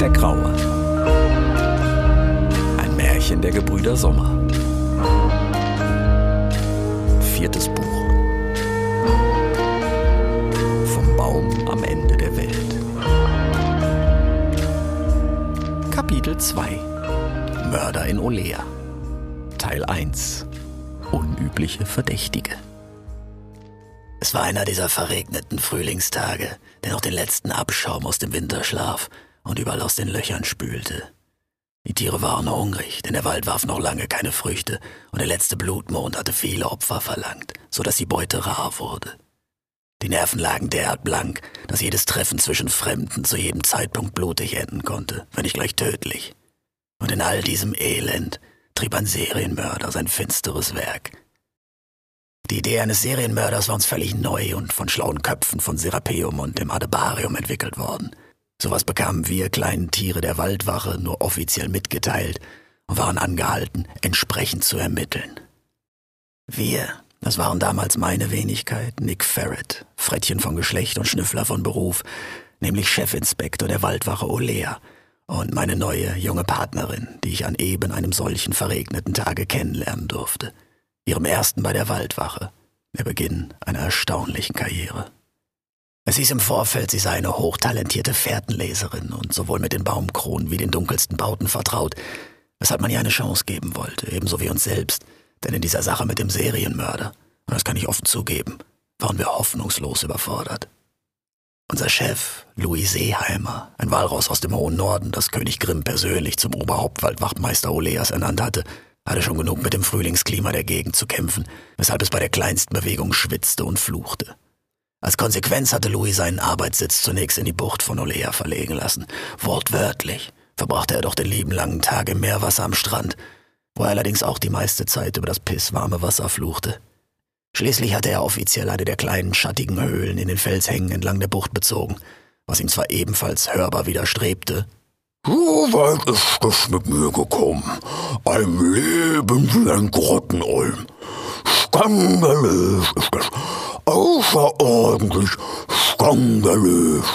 Der Graue. Ein Märchen der Gebrüder Sommer. Viertes Buch. Vom Baum am Ende der Welt. Kapitel 2. Mörder in Olea. Teil 1. Unübliche Verdächtige. Es war einer dieser verregneten Frühlingstage, der noch den letzten Abschaum aus dem Winterschlaf und überall aus den Löchern spülte. Die Tiere waren hungrig, denn der Wald warf noch lange keine Früchte und der letzte Blutmond hatte viele Opfer verlangt, so dass die Beute rar wurde. Die Nerven lagen derart blank, dass jedes Treffen zwischen Fremden zu jedem Zeitpunkt blutig enden konnte, wenn nicht gleich tödlich. Und in all diesem Elend trieb ein Serienmörder sein finsteres Werk. Die Idee eines Serienmörders war uns völlig neu und von schlauen Köpfen von Serapeum und dem Adebarium entwickelt worden. Sowas bekamen wir kleinen Tiere der Waldwache nur offiziell mitgeteilt und waren angehalten, entsprechend zu ermitteln. Wir, das waren damals meine Wenigkeit, Nick Ferret, Frettchen von Geschlecht und Schnüffler von Beruf, nämlich Chefinspektor der Waldwache Olea und meine neue junge Partnerin, die ich an eben einem solchen verregneten Tage kennenlernen durfte ihrem ersten bei der Waldwache, der Beginn einer erstaunlichen Karriere. Es hieß im Vorfeld, sie sei eine hochtalentierte Fährtenleserin und sowohl mit den Baumkronen wie den dunkelsten Bauten vertraut, weshalb man ihr eine Chance geben wollte, ebenso wie uns selbst, denn in dieser Sache mit dem Serienmörder, und das kann ich offen zugeben, waren wir hoffnungslos überfordert. Unser Chef, Louis Seeheimer, ein Walross aus dem hohen Norden, das König Grimm persönlich zum Oberhauptwaldwachtmeister Oleas ernannt hatte, hatte schon genug mit dem Frühlingsklima der Gegend zu kämpfen, weshalb es bei der kleinsten Bewegung schwitzte und fluchte. Als Konsequenz hatte Louis seinen Arbeitssitz zunächst in die Bucht von Olea verlegen lassen. Wortwörtlich verbrachte er doch den lieben langen Tag im Meerwasser am Strand, wo er allerdings auch die meiste Zeit über das pisswarme Wasser fluchte. Schließlich hatte er offiziell eine der kleinen schattigen Höhlen in den Felshängen entlang der Bucht bezogen, was ihm zwar ebenfalls hörbar widerstrebte, so weit ist es mit mir gekommen. Ein Leben wie ein Grottenolm. Skandalös ist es. Außerordentlich skandalös.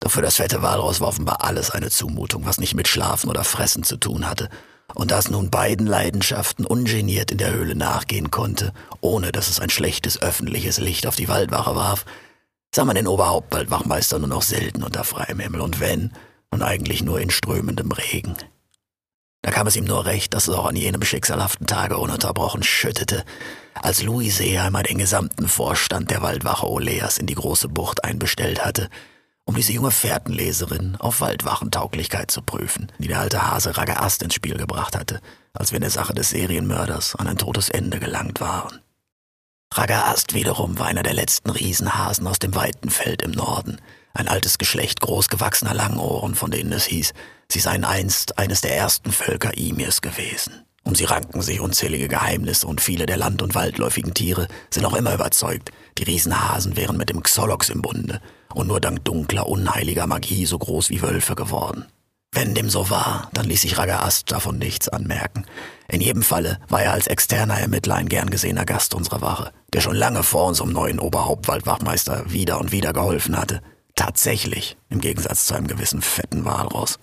Doch für das fette Walross war offenbar alles eine Zumutung, was nicht mit Schlafen oder Fressen zu tun hatte. Und da es nun beiden Leidenschaften ungeniert in der Höhle nachgehen konnte, ohne dass es ein schlechtes öffentliches Licht auf die Waldwache warf, sah man den Oberhauptwaldwachmeister nur noch selten unter freiem Himmel. Und wenn, und eigentlich nur in strömendem Regen. Da kam es ihm nur recht, dass es auch an jenem schicksalhaften Tage ununterbrochen schüttete, als Louis Seeheimer den gesamten Vorstand der Waldwache Oleas in die große Bucht einbestellt hatte, um diese junge Fährtenleserin auf Waldwachentauglichkeit zu prüfen, die der alte Hase Ragaast ins Spiel gebracht hatte, als wir in der Sache des Serienmörders an ein totes Ende gelangt waren. Ragaast wiederum war einer der letzten Riesenhasen aus dem weiten Feld im Norden, ein altes Geschlecht großgewachsener Langohren, von denen es hieß, sie seien einst eines der ersten Völker Imirs gewesen. Um sie ranken sich unzählige Geheimnisse und viele der land- und waldläufigen Tiere sind noch immer überzeugt, die Riesenhasen wären mit dem Xolox im Bunde und nur dank dunkler, unheiliger Magie so groß wie Wölfe geworden. Wenn dem so war, dann ließ sich Ragaast davon nichts anmerken. In jedem Falle war er als externer Ermittler ein gern gesehener Gast unserer Wache, der schon lange vor unserem neuen Oberhauptwaldwachmeister wieder und wieder geholfen hatte. Tatsächlich, im Gegensatz zu einem gewissen fetten Walross.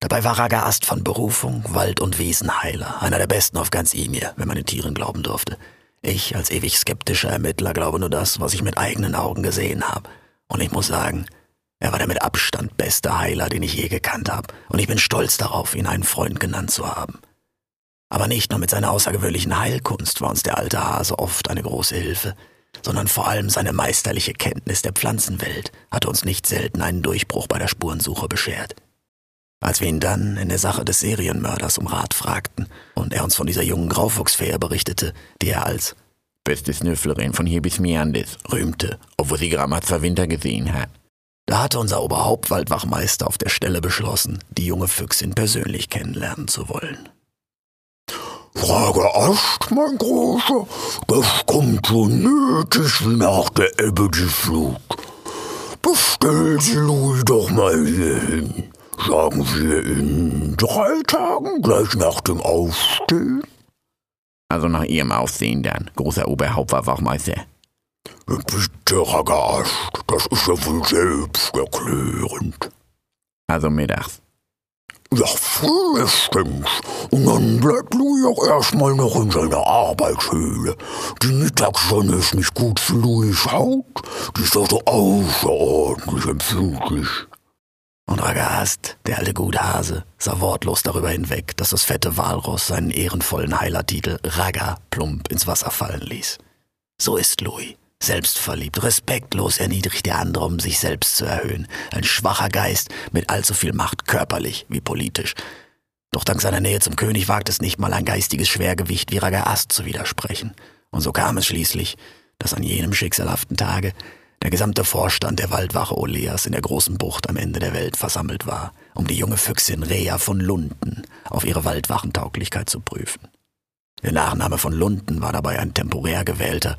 Dabei war Ragaast von Berufung Wald- und Wiesenheiler, einer der besten auf ganz Imir, wenn man den Tieren glauben durfte. Ich, als ewig skeptischer Ermittler, glaube nur das, was ich mit eigenen Augen gesehen habe. Und ich muss sagen, er war der mit Abstand beste Heiler, den ich je gekannt habe, und ich bin stolz darauf, ihn einen Freund genannt zu haben. Aber nicht nur mit seiner außergewöhnlichen Heilkunst war uns der alte Hase oft eine große Hilfe sondern vor allem seine meisterliche Kenntnis der Pflanzenwelt hatte uns nicht selten einen Durchbruch bei der Spurensuche beschert. Als wir ihn dann in der Sache des Serienmörders um Rat fragten und er uns von dieser jungen Graufuchsfähe berichtete, die er als beste Snüfflerin von hier bis Miandes rühmte, obwohl sie Gramazza Winter gesehen hat. Da hatte unser Oberhauptwaldwachmeister auf der Stelle beschlossen, die junge Füchsin persönlich kennenlernen zu wollen. Frage Ast, mein Großer, das kommt so nötig wie nach der Ebbe die Flut. Bestell Sie Louis doch mal hier hin. Sagen wir in drei Tagen, gleich nach dem Aufstehen? Also nach Ihrem Aufsehen dann, großer Oberhauptwachmeister. Bitte, Ragast, das ist ja wohl selbsterklärend. Also mittags. Ja, frühestens. Und dann bleibt Louis auch erstmal noch in seiner Arbeitshöhle. Die Mittagssonne ist nicht gut für Louis Haut. Die ist also außerordentlich empfindlich. Und Ragast, der alte Guthase, sah wortlos darüber hinweg, dass das fette Walross seinen ehrenvollen Heilertitel Raga plump ins Wasser fallen ließ. So ist Louis. Selbstverliebt, respektlos erniedrigt der andere, um sich selbst zu erhöhen. Ein schwacher Geist mit allzu viel Macht, körperlich wie politisch. Doch dank seiner Nähe zum König wagt es nicht mal ein geistiges Schwergewicht wie Ragaast zu widersprechen. Und so kam es schließlich, dass an jenem schicksalhaften Tage der gesamte Vorstand der Waldwache Oleas in der großen Bucht am Ende der Welt versammelt war, um die junge Füchsin Rea von Lunden auf ihre Waldwachentauglichkeit zu prüfen. Der Nachname von Lunden war dabei ein temporär gewählter,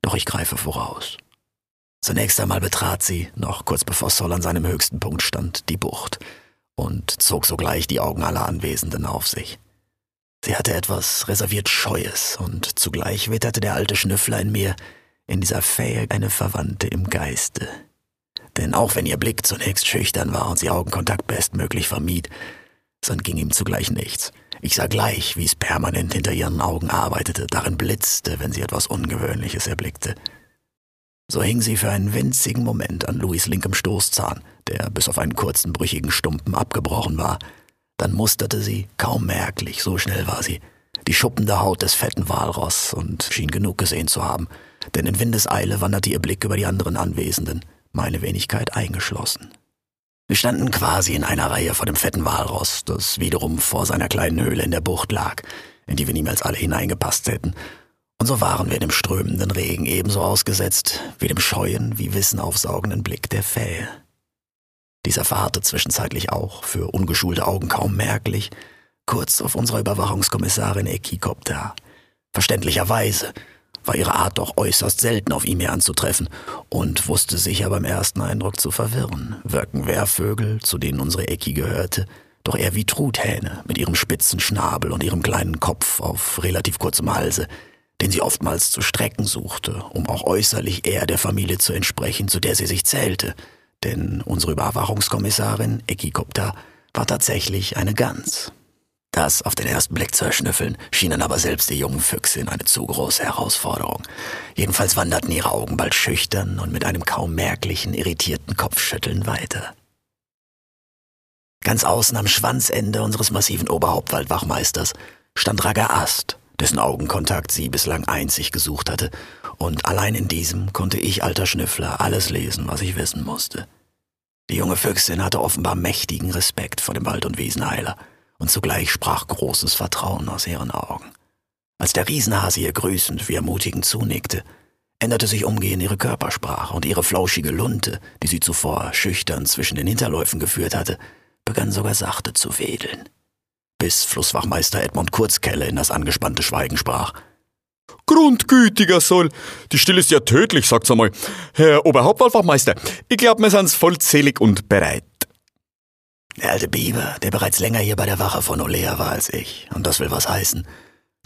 doch ich greife voraus. Zunächst einmal betrat sie, noch kurz bevor Sol an seinem höchsten Punkt stand, die Bucht und zog sogleich die Augen aller Anwesenden auf sich. Sie hatte etwas reserviert Scheues und zugleich witterte der alte Schnüffler in mir in dieser Fähe eine Verwandte im Geiste. Denn auch wenn ihr Blick zunächst schüchtern war und sie Augenkontakt bestmöglich vermied, so entging ihm zugleich nichts. Ich sah gleich, wie es permanent hinter ihren Augen arbeitete, darin blitzte, wenn sie etwas Ungewöhnliches erblickte. So hing sie für einen winzigen Moment an Louis linkem Stoßzahn, der bis auf einen kurzen brüchigen Stumpen abgebrochen war. Dann musterte sie, kaum merklich, so schnell war sie, die schuppende Haut des fetten Walross und schien genug gesehen zu haben, denn in Windeseile wanderte ihr Blick über die anderen Anwesenden, meine Wenigkeit eingeschlossen. Wir standen quasi in einer Reihe vor dem fetten Walross, das wiederum vor seiner kleinen Höhle in der Bucht lag, in die wir niemals alle hineingepasst hätten. Und so waren wir dem strömenden Regen ebenso ausgesetzt wie dem scheuen, wie Wissen aufsaugenden Blick der Fähe. Dieser verharrte zwischenzeitlich auch, für ungeschulte Augen kaum merklich, kurz auf unserer Überwachungskommissarin Ekikopter. Verständlicherweise, war ihre Art doch äußerst selten auf ihm her anzutreffen und wusste sich ja beim ersten Eindruck zu verwirren. Wirken Wehrvögel, zu denen unsere Ecki gehörte, doch eher wie Truthähne mit ihrem spitzen Schnabel und ihrem kleinen Kopf auf relativ kurzem Halse, den sie oftmals zu strecken suchte, um auch äußerlich eher der Familie zu entsprechen, zu der sie sich zählte. Denn unsere Überwachungskommissarin, Ecki Kopta, war tatsächlich eine Gans. Das auf den ersten Blick zu erschnüffeln, schienen aber selbst die jungen Füchse eine zu große Herausforderung. Jedenfalls wanderten ihre Augen bald schüchtern und mit einem kaum merklichen, irritierten Kopfschütteln weiter. Ganz außen am Schwanzende unseres massiven Oberhauptwaldwachmeisters stand Raga Ast, dessen Augenkontakt sie bislang einzig gesucht hatte, und allein in diesem konnte ich, alter Schnüffler, alles lesen, was ich wissen musste. Die junge Füchsin hatte offenbar mächtigen Respekt vor dem Wald- und Wiesenheiler – und zugleich sprach großes Vertrauen aus ihren Augen. Als der Riesenhase ihr grüßend wie ermutigend zunickte, änderte sich umgehend ihre Körpersprache und ihre flauschige Lunte, die sie zuvor schüchtern zwischen den Hinterläufen geführt hatte, begann sogar sachte zu wedeln. Bis Flusswachmeister Edmund Kurzkelle in das angespannte Schweigen sprach. Grundgütiger Soll, die Stille ist ja tödlich, sagt's einmal. Herr Oberhauptwaldwachmeister, ich glaub, wir sind's vollzählig und bereit. Der alte Biber, der bereits länger hier bei der Wache von Olea war als ich, und das will was heißen,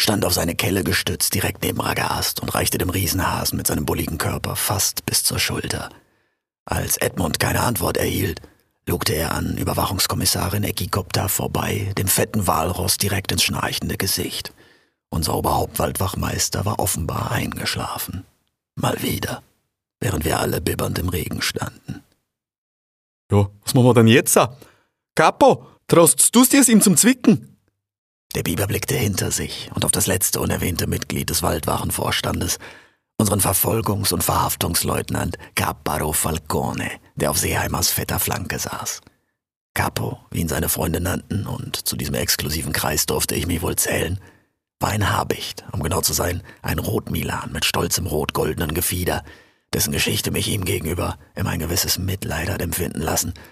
stand auf seine Kelle gestützt direkt neben Ragast und reichte dem Riesenhasen mit seinem bulligen Körper fast bis zur Schulter. Als Edmund keine Antwort erhielt, lugte er an Überwachungskommissarin Ekikopta vorbei, dem fetten Walross direkt ins schnarchende Gesicht. Unser Oberhauptwaldwachmeister war offenbar eingeschlafen. Mal wieder, während wir alle bibbernd im Regen standen. Ja, was machen wir denn jetzt? Capo, traust du's dir's ihm zum Zwicken? Der Biber blickte hinter sich und auf das letzte unerwähnte Mitglied des Waldwachenvorstandes, unseren Verfolgungs- und Verhaftungsleutnant Capparo Falcone, der auf Seeheimers fetter Flanke saß. Capo, wie ihn seine Freunde nannten, und zu diesem exklusiven Kreis durfte ich mich wohl zählen, war ein Habicht, um genau zu sein, ein Rotmilan mit stolzem rot-goldenen Gefieder, dessen Geschichte mich ihm gegenüber immer ein gewisses Mitleid hat empfinden lassen –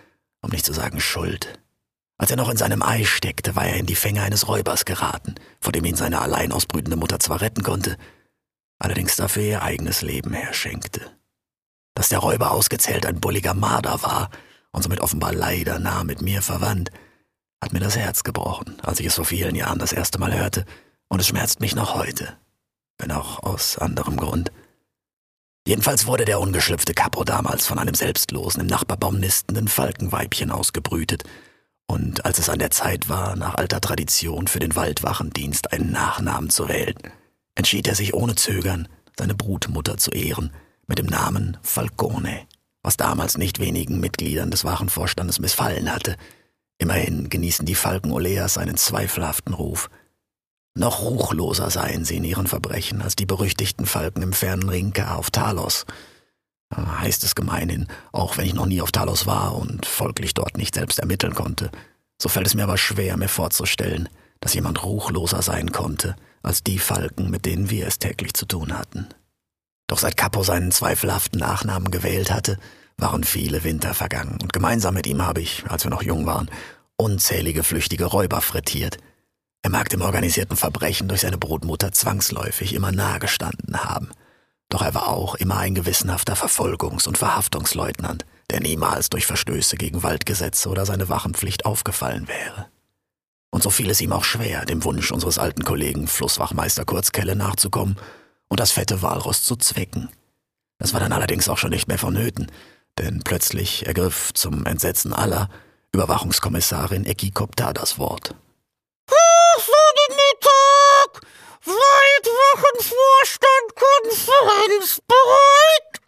um nicht zu sagen Schuld. Als er noch in seinem Ei steckte, war er in die Fänge eines Räubers geraten, vor dem ihn seine allein ausbrütende Mutter zwar retten konnte, allerdings dafür ihr eigenes Leben herschenkte. Dass der Räuber ausgezählt ein bulliger Marder war und somit offenbar leider nah mit mir verwandt, hat mir das Herz gebrochen, als ich es vor vielen Jahren das erste Mal hörte, und es schmerzt mich noch heute, wenn auch aus anderem Grund. Jedenfalls wurde der ungeschlüpfte Capo damals von einem selbstlosen, im Nachbarbaum nistenden Falkenweibchen ausgebrütet. Und als es an der Zeit war, nach alter Tradition für den Waldwachendienst einen Nachnamen zu wählen, entschied er sich ohne Zögern, seine Brutmutter zu ehren, mit dem Namen Falcone, was damals nicht wenigen Mitgliedern des Wachenvorstandes missfallen hatte. Immerhin genießen die Falken-Oleas einen zweifelhaften Ruf. Noch ruchloser seien sie in ihren Verbrechen als die berüchtigten Falken im fernen Rinka auf Talos. Heißt es gemeinhin, auch wenn ich noch nie auf Talos war und folglich dort nicht selbst ermitteln konnte. So fällt es mir aber schwer, mir vorzustellen, dass jemand ruchloser sein konnte als die Falken, mit denen wir es täglich zu tun hatten. Doch seit Capo seinen zweifelhaften Nachnamen gewählt hatte, waren viele Winter vergangen, und gemeinsam mit ihm habe ich, als wir noch jung waren, unzählige flüchtige Räuber frittiert – er mag dem organisierten Verbrechen durch seine Brutmutter zwangsläufig immer nahegestanden haben. Doch er war auch immer ein gewissenhafter Verfolgungs- und Verhaftungsleutnant, der niemals durch Verstöße gegen Waldgesetze oder seine Wachenpflicht aufgefallen wäre. Und so fiel es ihm auch schwer, dem Wunsch unseres alten Kollegen Flusswachmeister Kurzkelle nachzukommen und das fette Walross zu zwecken. Das war dann allerdings auch schon nicht mehr vonnöten, denn plötzlich ergriff zum Entsetzen aller Überwachungskommissarin Eki Kopta das Wort. Mittag! Waldwochenvorstand Konferenz bereit?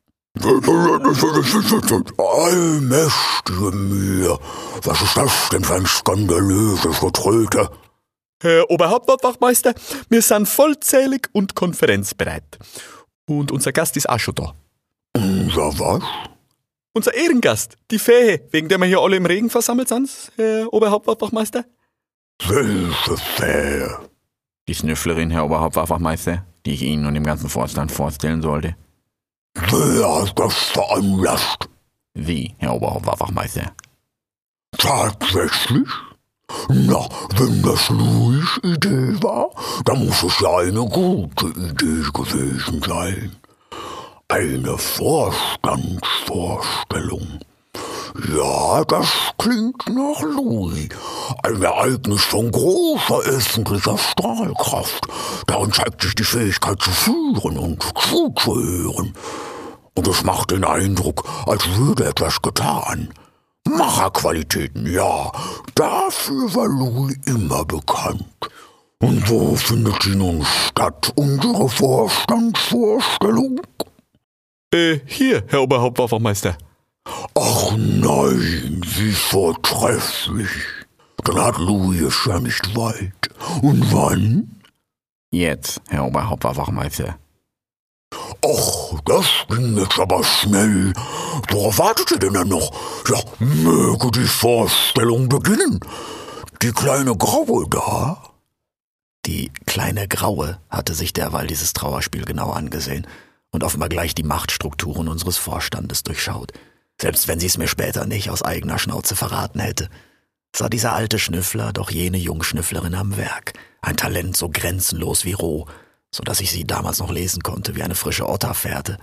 Allmächtige Mühe. Was ist das denn für ein skandalöses Getröte? Herr Oberhauptwachmeister, wir sind vollzählig und konferenzbereit. Und unser Gast ist auch schon da. Unser was? Unser Ehrengast, die Fähe, wegen der wir hier alle im Regen versammelt sind, Herr Oberhauptwachmeister. Welche Fähe? Die Snüfflerin, Herr Oberhauptwachmeister, die ich Ihnen und dem ganzen Vorstand vorstellen sollte. Wer hat das veranlasst? Sie, Herr Oberhauptwachmeister. Tatsächlich? Na, wenn das Louis' Idee war, dann muss es ja eine gute Idee gewesen sein. Eine Vorstandsvorstellung. Ja, das klingt nach Louis. Ein Ereignis von großer öffentlicher Strahlkraft. Darin zeigt sich die Fähigkeit zu führen und zuzuhören. Und es macht den Eindruck, als würde etwas getan. Macherqualitäten, ja, dafür war Louis immer bekannt. Und wo findet sie nun statt, unsere Vorstandsvorstellung? Äh, hier, Herr Oberhauptwachmeister. Ach nein, wie vortrefflich. Dann hat Louis ja nicht weit. Und wann? Jetzt, Herr Oberhauptwachmeister. Ach, das ging jetzt aber schnell. Worauf wartet ihr denn dann noch? Ja, möge die Vorstellung beginnen. Die kleine Graue da? Die kleine Graue hatte sich derweil dieses Trauerspiel genau angesehen und offenbar gleich die Machtstrukturen unseres Vorstandes durchschaut. Selbst wenn sie es mir später nicht aus eigener Schnauze verraten hätte, sah dieser alte Schnüffler doch jene Jungschnüfflerin am Werk, ein Talent so grenzenlos wie roh, so dass ich sie damals noch lesen konnte wie eine frische Otterfährte,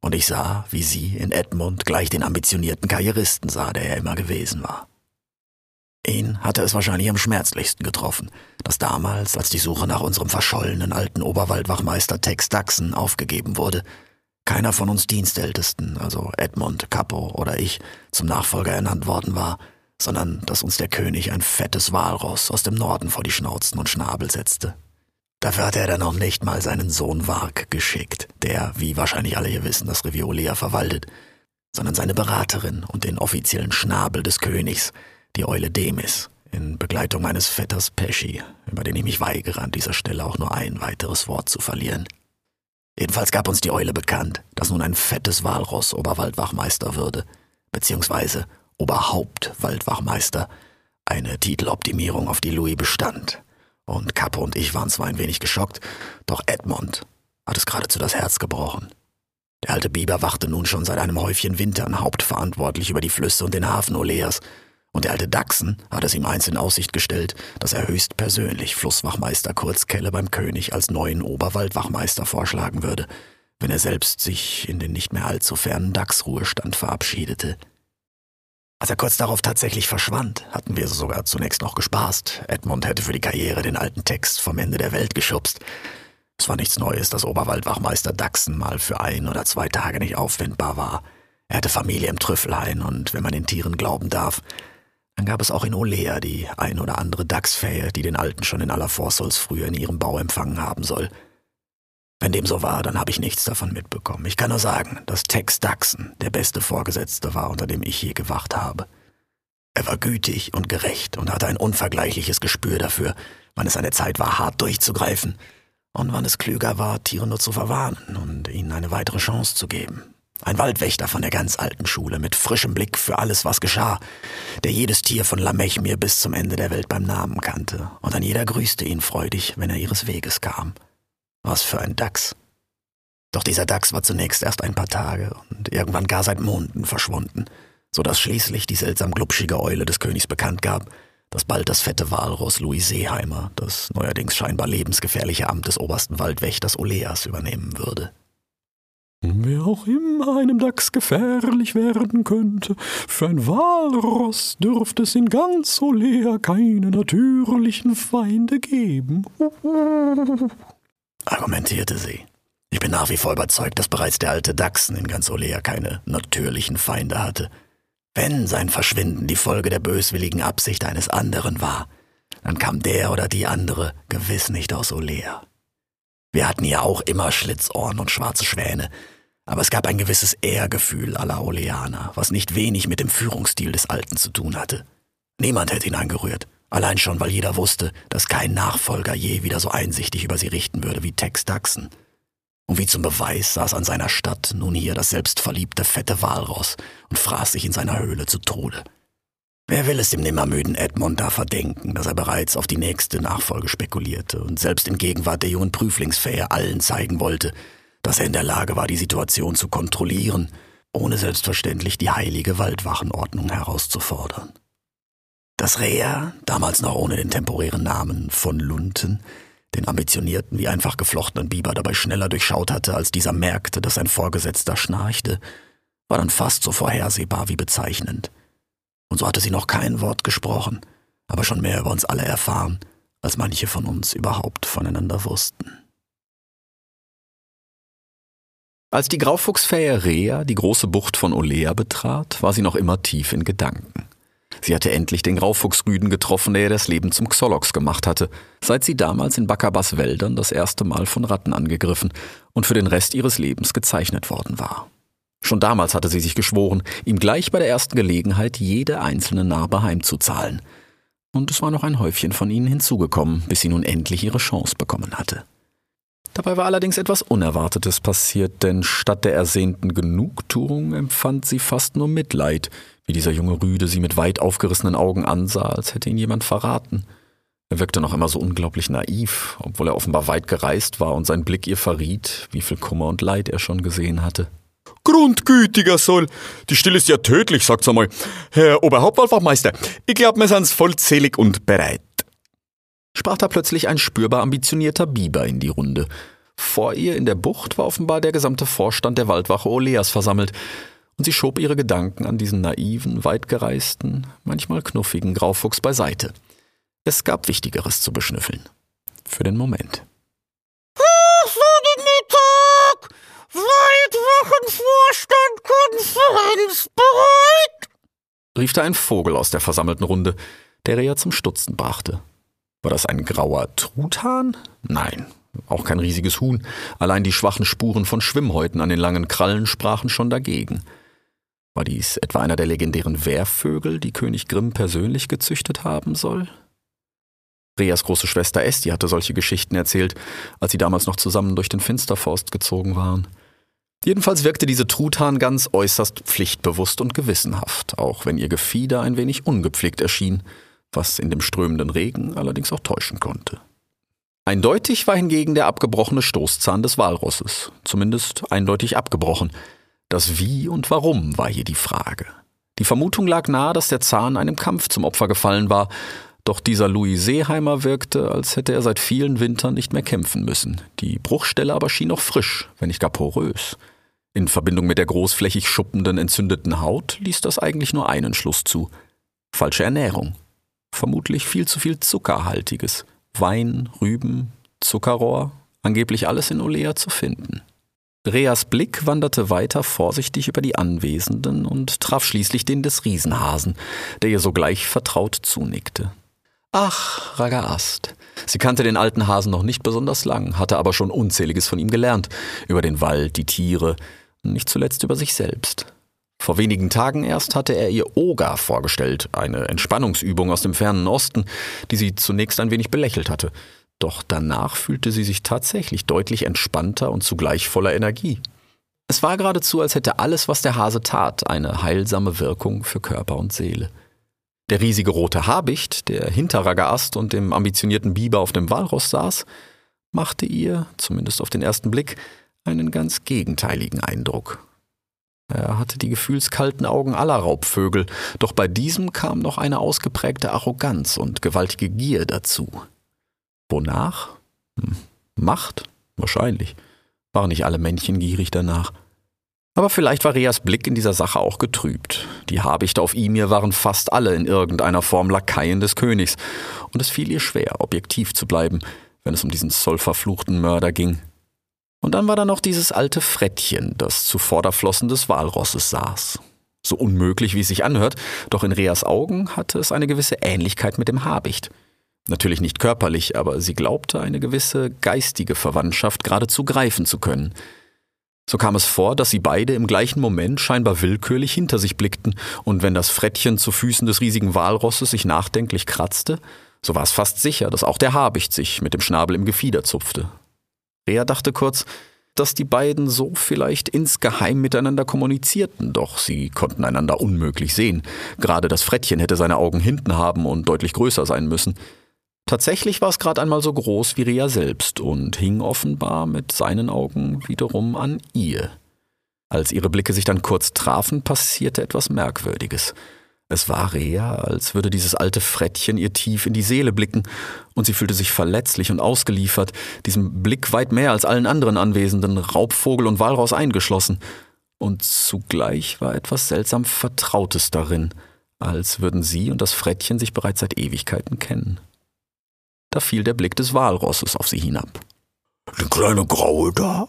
und ich sah, wie sie in Edmund gleich den ambitionierten Karrieristen sah, der er immer gewesen war. Ihn hatte es wahrscheinlich am schmerzlichsten getroffen, dass damals, als die Suche nach unserem verschollenen alten Oberwaldwachmeister Tex Dachsen aufgegeben wurde, keiner von uns Dienstältesten, also Edmund, Capo oder ich, zum Nachfolger ernannt worden war, sondern dass uns der König ein fettes Walross aus dem Norden vor die Schnauzen und Schnabel setzte. Dafür hatte er dann noch nicht mal seinen Sohn Wark geschickt, der, wie wahrscheinlich alle hier wissen, das Riviolia verwaltet, sondern seine Beraterin und den offiziellen Schnabel des Königs, die Eule Demis, in Begleitung meines Vetters Pesci, über den ich mich weigere, an dieser Stelle auch nur ein weiteres Wort zu verlieren. Jedenfalls gab uns die Eule bekannt, dass nun ein fettes Walross Oberwaldwachmeister würde, beziehungsweise Oberhauptwaldwachmeister, eine Titeloptimierung, auf die Louis bestand. Und Kappe und ich waren zwar ein wenig geschockt, doch Edmund hat es geradezu das Herz gebrochen. Der alte Biber wachte nun schon seit einem Häufchen Wintern hauptverantwortlich über die Flüsse und den Hafen Oleas und der alte Dachsen hat es ihm eins in Aussicht gestellt, dass er höchstpersönlich Flusswachmeister Kurzkelle beim König als neuen Oberwaldwachmeister vorschlagen würde, wenn er selbst sich in den nicht mehr allzu fernen Dachsruhestand verabschiedete. Als er kurz darauf tatsächlich verschwand, hatten wir sogar zunächst noch gespaßt. Edmund hätte für die Karriere den alten Text vom Ende der Welt geschubst. Es war nichts Neues, dass Oberwaldwachmeister Dachsen mal für ein oder zwei Tage nicht aufwindbar war. Er hatte Familie im Trüffelhain und wenn man den Tieren glauben darf, dann gab es auch in Olea die ein oder andere Dachsfähe, die den Alten schon in aller Vorsols früher in ihrem Bau empfangen haben soll. Wenn dem so war, dann habe ich nichts davon mitbekommen. Ich kann nur sagen, dass Tex Dachsen der beste Vorgesetzte war, unter dem ich je gewacht habe. Er war gütig und gerecht und hatte ein unvergleichliches Gespür dafür, wann es eine Zeit war, hart durchzugreifen und wann es klüger war, Tiere nur zu verwarnen und ihnen eine weitere Chance zu geben. Ein Waldwächter von der ganz alten Schule mit frischem Blick für alles, was geschah, der jedes Tier von Lamechmir bis zum Ende der Welt beim Namen kannte, und ein jeder grüßte ihn freudig, wenn er ihres Weges kam. Was für ein Dachs. Doch dieser Dachs war zunächst erst ein paar Tage und irgendwann gar seit Monden verschwunden, so dass schließlich die seltsam glubschige Eule des Königs bekannt gab, dass bald das fette Walross Louis Seeheimer das neuerdings scheinbar lebensgefährliche Amt des obersten Waldwächters Oleas übernehmen würde. Wer auch immer einem Dachs gefährlich werden könnte, für ein Walross dürfte es in ganz Olea keine natürlichen Feinde geben. argumentierte sie. Ich bin nach wie vor überzeugt, dass bereits der alte Dachsen in ganz Olea keine natürlichen Feinde hatte. Wenn sein Verschwinden die Folge der böswilligen Absicht eines anderen war, dann kam der oder die andere gewiss nicht aus Olea. Wir hatten ja auch immer Schlitzohren und schwarze Schwäne, aber es gab ein gewisses Ehrgefühl aller Oleaner, was nicht wenig mit dem Führungsstil des Alten zu tun hatte. Niemand hätte ihn angerührt, allein schon, weil jeder wusste, dass kein Nachfolger je wieder so einsichtig über sie richten würde wie Tex Daxen. Und wie zum Beweis saß an seiner Stadt nun hier das selbstverliebte fette Walross und fraß sich in seiner Höhle zu Tode. Wer will es dem nimmermüden Edmund da verdenken, dass er bereits auf die nächste Nachfolge spekulierte und selbst in Gegenwart der jungen Prüflingsfähe allen zeigen wollte, dass er in der Lage war, die Situation zu kontrollieren, ohne selbstverständlich die heilige Waldwachenordnung herauszufordern. Dass Rea, damals noch ohne den temporären Namen von Lunten, den ambitionierten wie einfach geflochtenen Biber dabei schneller durchschaut hatte, als dieser merkte, dass sein Vorgesetzter schnarchte, war dann fast so vorhersehbar wie bezeichnend. Und so hatte sie noch kein Wort gesprochen, aber schon mehr über uns alle erfahren, als manche von uns überhaupt voneinander wussten. Als die Graufuchsfähe Rea die große Bucht von Olea betrat, war sie noch immer tief in Gedanken. Sie hatte endlich den Graufuchsrüden getroffen, der ihr das Leben zum Xolox gemacht hatte, seit sie damals in Bakabas Wäldern das erste Mal von Ratten angegriffen und für den Rest ihres Lebens gezeichnet worden war. Schon damals hatte sie sich geschworen, ihm gleich bei der ersten Gelegenheit jede einzelne Narbe heimzuzahlen. Und es war noch ein Häufchen von ihnen hinzugekommen, bis sie nun endlich ihre Chance bekommen hatte. Dabei war allerdings etwas Unerwartetes passiert, denn statt der ersehnten Genugtuung empfand sie fast nur Mitleid, wie dieser junge Rüde sie mit weit aufgerissenen Augen ansah, als hätte ihn jemand verraten. Er wirkte noch immer so unglaublich naiv, obwohl er offenbar weit gereist war und sein Blick ihr verriet, wie viel Kummer und Leid er schon gesehen hatte. Grundgütiger Soll, die Stille ist ja tödlich, sagt's einmal. Herr Oberhauptwallfachmeister, ich glaub, wir sind's vollzählig und bereit sprach da plötzlich ein spürbar ambitionierter Biber in die Runde. Vor ihr in der Bucht war offenbar der gesamte Vorstand der Waldwache Oleas versammelt, und sie schob ihre Gedanken an diesen naiven, weitgereisten, manchmal knuffigen Graufuchs beiseite. Es gab Wichtigeres zu beschnüffeln. Für den Moment. Ach, den Mittag! Waldwachenvorstand Konferenz bereit! rief da ein Vogel aus der versammelten Runde, der Rea zum Stutzen brachte. War das ein grauer Truthahn? Nein, auch kein riesiges Huhn. Allein die schwachen Spuren von Schwimmhäuten an den langen Krallen sprachen schon dagegen. War dies etwa einer der legendären Wehrvögel, die König Grimm persönlich gezüchtet haben soll? Reas große Schwester Esti hatte solche Geschichten erzählt, als sie damals noch zusammen durch den Finsterforst gezogen waren. Jedenfalls wirkte diese Truthahn ganz äußerst pflichtbewusst und gewissenhaft, auch wenn ihr Gefieder ein wenig ungepflegt erschien – was in dem strömenden Regen allerdings auch täuschen konnte. Eindeutig war hingegen der abgebrochene Stoßzahn des Walrosses, zumindest eindeutig abgebrochen. Das Wie und Warum war hier die Frage. Die Vermutung lag nahe, dass der Zahn einem Kampf zum Opfer gefallen war, doch dieser Louis Seeheimer wirkte, als hätte er seit vielen Wintern nicht mehr kämpfen müssen. Die Bruchstelle aber schien noch frisch, wenn nicht gar porös. In Verbindung mit der großflächig schuppenden, entzündeten Haut ließ das eigentlich nur einen Schluss zu. Falsche Ernährung. Vermutlich viel zu viel Zuckerhaltiges. Wein, Rüben, Zuckerrohr, Angeblich alles in Olea zu finden. Reas Blick wanderte weiter vorsichtig über die Anwesenden und traf schließlich den des Riesenhasen, der ihr sogleich vertraut zunickte. Ach, Ragaast. Sie kannte den alten Hasen noch nicht besonders lang, hatte aber schon unzähliges von ihm gelernt. Über den Wald, die Tiere, nicht zuletzt über sich selbst. Vor wenigen Tagen erst hatte er ihr Oga vorgestellt, eine Entspannungsübung aus dem fernen Osten, die sie zunächst ein wenig belächelt hatte. Doch danach fühlte sie sich tatsächlich deutlich entspannter und zugleich voller Energie. Es war geradezu, als hätte alles, was der Hase tat, eine heilsame Wirkung für Körper und Seele. Der riesige rote Habicht, der hinter Ragaast und dem ambitionierten Biber auf dem Walross saß, machte ihr, zumindest auf den ersten Blick, einen ganz gegenteiligen Eindruck. Er hatte die gefühlskalten Augen aller Raubvögel, doch bei diesem kam noch eine ausgeprägte Arroganz und gewaltige Gier dazu. Wonach? Hm. Macht? Wahrscheinlich. Waren nicht alle Männchen gierig danach. Aber vielleicht war Reas Blick in dieser Sache auch getrübt. Die Habichte auf Imir waren fast alle in irgendeiner Form Lakaien des Königs, und es fiel ihr schwer, objektiv zu bleiben, wenn es um diesen zollverfluchten Mörder ging. Und dann war da noch dieses alte Frettchen, das zu Vorderflossen des Walrosses saß. So unmöglich, wie es sich anhört, doch in Reas Augen hatte es eine gewisse Ähnlichkeit mit dem Habicht. Natürlich nicht körperlich, aber sie glaubte, eine gewisse geistige Verwandtschaft geradezu greifen zu können. So kam es vor, dass sie beide im gleichen Moment scheinbar willkürlich hinter sich blickten, und wenn das Frettchen zu Füßen des riesigen Walrosses sich nachdenklich kratzte, so war es fast sicher, dass auch der Habicht sich mit dem Schnabel im Gefieder zupfte. Rea dachte kurz, dass die beiden so vielleicht insgeheim miteinander kommunizierten, doch sie konnten einander unmöglich sehen. Gerade das Frettchen hätte seine Augen hinten haben und deutlich größer sein müssen. Tatsächlich war es gerade einmal so groß wie Rea selbst und hing offenbar mit seinen Augen wiederum an ihr. Als ihre Blicke sich dann kurz trafen, passierte etwas Merkwürdiges. Es war Rea, als würde dieses alte Frettchen ihr tief in die Seele blicken, und sie fühlte sich verletzlich und ausgeliefert, diesem Blick weit mehr als allen anderen Anwesenden, Raubvogel und Walraus eingeschlossen. Und zugleich war etwas seltsam Vertrautes darin, als würden sie und das Frettchen sich bereits seit Ewigkeiten kennen. Da fiel der Blick des Walrosses auf sie hinab. Die kleine Graue da?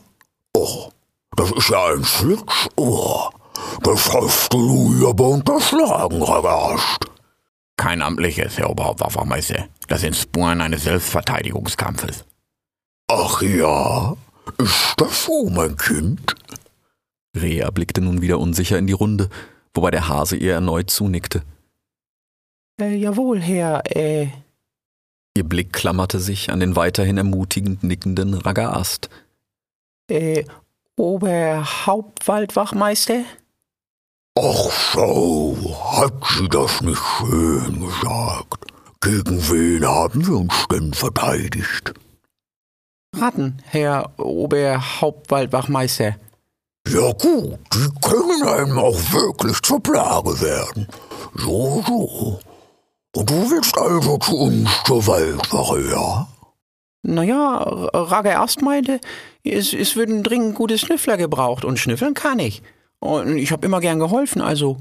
Oh, das ist ja ein Schlitzohr. Das hast du Louis aber unterschlagen, Ragast. Kein amtliches, Herr Oberhauptwaffenmeister. Das sind Spuren eines Selbstverteidigungskampfes. Ach ja, ist das so, mein Kind? Rea blickte nun wieder unsicher in die Runde, wobei der Hase ihr erneut zunickte. Äh, jawohl, Herr, äh. Ihr Blick klammerte sich an den weiterhin ermutigend nickenden Ragaast. Äh, Oberhauptwaldwachmeister? Ach so, hat sie das nicht schön gesagt? Gegen wen haben wir uns denn verteidigt? Ratten, Herr Oberhauptwaldwachmeister. Ja gut, die können einem auch wirklich zur Plage werden. So, so. Und du willst also zu uns zur Waldwache, ja? Naja, Rager erst meinte, es, es würden dringend gute Schnüffler gebraucht und schnüffeln kann ich. Und ich habe immer gern geholfen, also.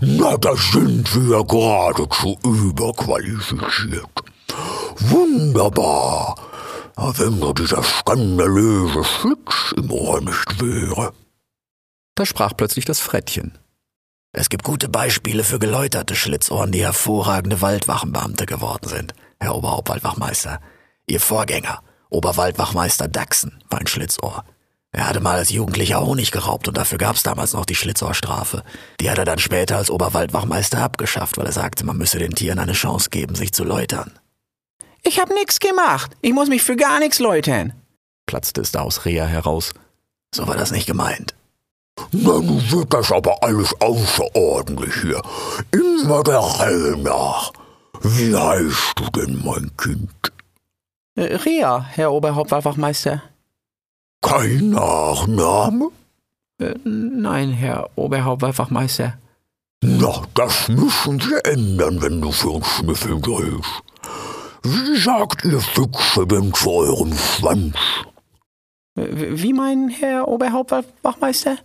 Na, da sind wir geradezu überqualifiziert. Wunderbar. Wenn nur dieser skandalöse Schlitz im Ohr nicht wäre. Da sprach plötzlich das Frettchen. Es gibt gute Beispiele für geläuterte Schlitzohren, die hervorragende Waldwachenbeamte geworden sind, Herr Oberhauptwaldwachmeister. Ihr Vorgänger, Oberwaldwachmeister Dachsen, war ein Schlitzohr. Er hatte mal als Jugendlicher Honig geraubt und dafür gab's damals noch die Schlitzohrstrafe. Die hat er dann später als Oberwaldwachmeister abgeschafft, weil er sagte, man müsse den Tieren eine Chance geben, sich zu läutern. Ich hab nix gemacht. Ich muss mich für gar nichts läutern. platzte es da aus Rea heraus. So war das nicht gemeint. Na, nun wird das aber alles außerordentlich hier. Immer der Reihe nach. Wie heißt du denn, mein Kind? Äh, Rea, Herr Oberhauptwachmeister. Kein Nachname? Äh, nein, Herr Oberhauptwachmeister. Na, das müssen wir ändern, wenn du für uns schnüffeln willst. Wie sagt ihr Füchse denn zu eurem Schwanz? Äh, Wie meinen Herr Oberhauptwachmeister?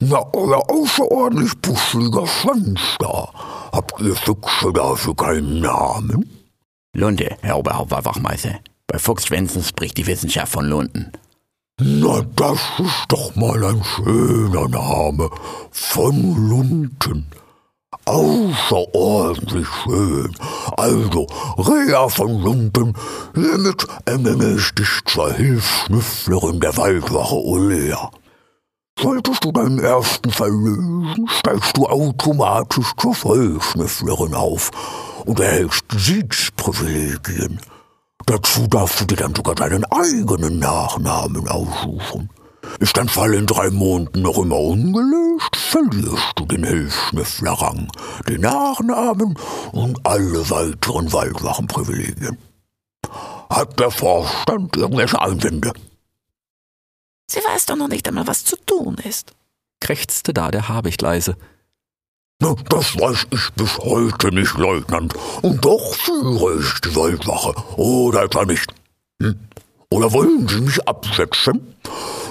Na, euer außerordentlich buscheliger Schwanz da. Habt ihr Füchse dafür keinen Namen? Lunde, Herr Oberhauptwachtmeister. Bei Fuchsschwänzen spricht die Wissenschaft von Lunden. Na, das ist doch mal ein schöner Name. Von Lunden. Außerordentlich schön. Also, Rea von Lunden, hiermit ernenne ich dich zur Hilfsschnüfflerin der Waldwache Olea. Solltest du deinen ersten Fall lösen, steigst du automatisch zur Vollschnüfflerin auf und erhältst Siegsprivilegien. Dazu darfst du dir dann sogar deinen eigenen Nachnamen aussuchen. Ist dein Fall in drei Monaten noch immer ungelöst, verlierst du den Hilfsschnüfflerrang, den Nachnamen und alle weiteren Waldwachenprivilegien. Hat der Vorstand irgendwelche Einwände? Sie weiß doch noch nicht einmal, was zu tun ist. krächzte da der Habicht leise. Na, das weiß ich bis heute nicht, Leutnant. Und doch führe ich die Waldwache. Oder etwa nicht? Hm? Oder wollen Sie mich absetzen?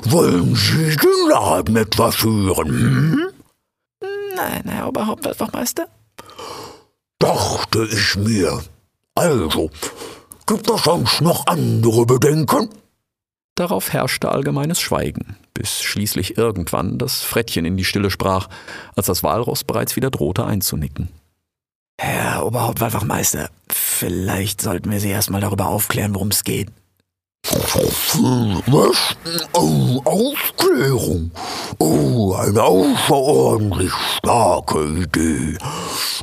Wollen Sie den Laden etwa führen? Hm? Nein, Herr Oberhauptwaldwachmeister. Dachte ich mir. Also, gibt es sonst noch andere Bedenken? Darauf herrschte allgemeines Schweigen, bis schließlich irgendwann das Frettchen in die Stille sprach, als das Walross bereits wieder drohte einzunicken. Herr Oberhauptwaldwachmeister, vielleicht sollten wir Sie erstmal darüber aufklären, worum es geht. Was? Oh, Aufklärung. Oh, eine außerordentlich starke Idee.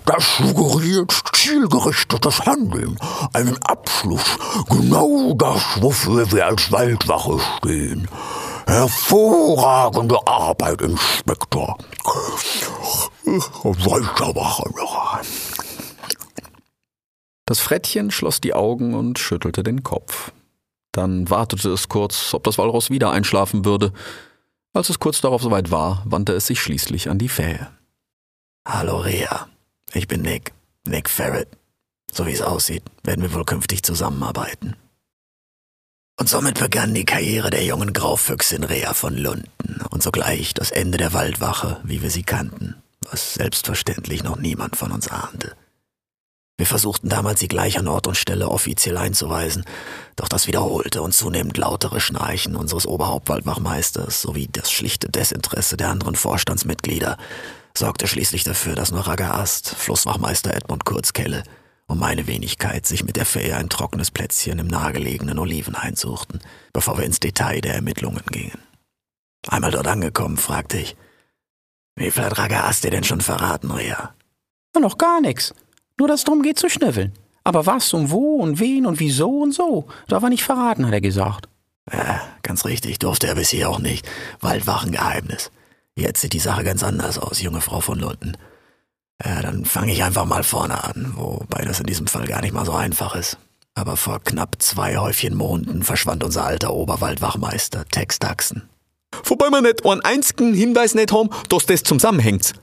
Das suggeriert zielgerichtetes Handeln, einen Abschluss, genau das, wofür wir als Waldwache stehen. Hervorragende Arbeit, Inspektor. Weitermachen. Das Frettchen schloss die Augen und schüttelte den Kopf. Dann wartete es kurz, ob das Walross wieder einschlafen würde. Als es kurz darauf soweit war, wandte es sich schließlich an die Fähe. Hallo Rea, ich bin Nick, Nick Ferret. So wie es aussieht, werden wir wohl künftig zusammenarbeiten. Und somit begann die Karriere der jungen Graufüchsin Rea von Lunden und sogleich das Ende der Waldwache, wie wir sie kannten, was selbstverständlich noch niemand von uns ahnte. Wir versuchten damals, sie gleich an Ort und Stelle offiziell einzuweisen, doch das wiederholte und zunehmend lautere Schnarchen unseres Oberhauptwaldwachmeisters sowie das schlichte Desinteresse der anderen Vorstandsmitglieder sorgte schließlich dafür, dass nur Ragaast, Flusswachmeister Edmund Kurzkelle und meine Wenigkeit sich mit der Fähe ein trockenes Plätzchen im nahegelegenen Olivenhain suchten, bevor wir ins Detail der Ermittlungen gingen. Einmal dort angekommen, fragte ich, wie viel hat Ragaast dir denn schon verraten, Rea? Noch gar nix. Nur, dass es darum geht zu schnüffeln. Aber was und wo und wen und wieso und so, darf er nicht verraten, hat er gesagt. Ja, ganz richtig, durfte er bisher auch nicht. Waldwachengeheimnis. Jetzt sieht die Sache ganz anders aus, junge Frau von Lunden. Ja, dann fange ich einfach mal vorne an, wobei das in diesem Fall gar nicht mal so einfach ist. Aber vor knapp zwei Häufchen Monden verschwand unser alter Oberwaldwachmeister, Tex Daxen. Wobei man nicht einen einzigen Hinweis nicht haben, dass das zusammenhängt.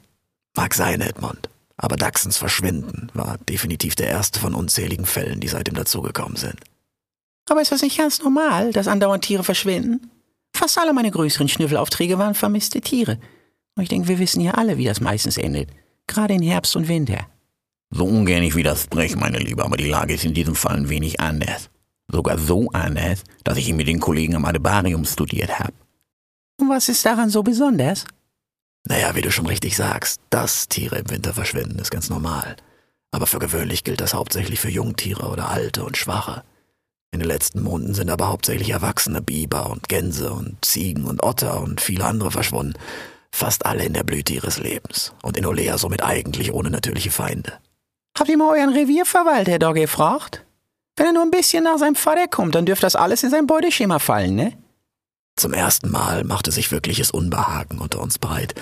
Mag sein, Edmund. Aber Daxens Verschwinden war definitiv der erste von unzähligen Fällen, die seitdem dazugekommen sind. Aber ist das nicht ganz normal, dass andauernd Tiere verschwinden? Fast alle meine größeren Schnüffelaufträge waren vermisste Tiere. Und ich denke, wir wissen ja alle, wie das meistens endet. Gerade in Herbst und Winter. So ungern ich widerspreche, meine Liebe, aber die Lage ist in diesem Fall ein wenig anders. Sogar so anders, dass ich ihn mit den Kollegen am Adebarium studiert habe. Und was ist daran so besonders? Naja, wie du schon richtig sagst, dass Tiere im Winter verschwinden, ist ganz normal. Aber für gewöhnlich gilt das hauptsächlich für Jungtiere oder Alte und Schwache. In den letzten Monaten sind aber hauptsächlich erwachsene Biber und Gänse und Ziegen und Otter und viele andere verschwunden. Fast alle in der Blüte ihres Lebens. Und in Olea somit eigentlich ohne natürliche Feinde. Habt ihr mal euren Revierverwalter da gefragt? Wenn er nur ein bisschen nach seinem Vater kommt, dann dürfte das alles in sein Beuteschema fallen, ne? Zum ersten Mal machte sich wirkliches Unbehagen unter uns breit.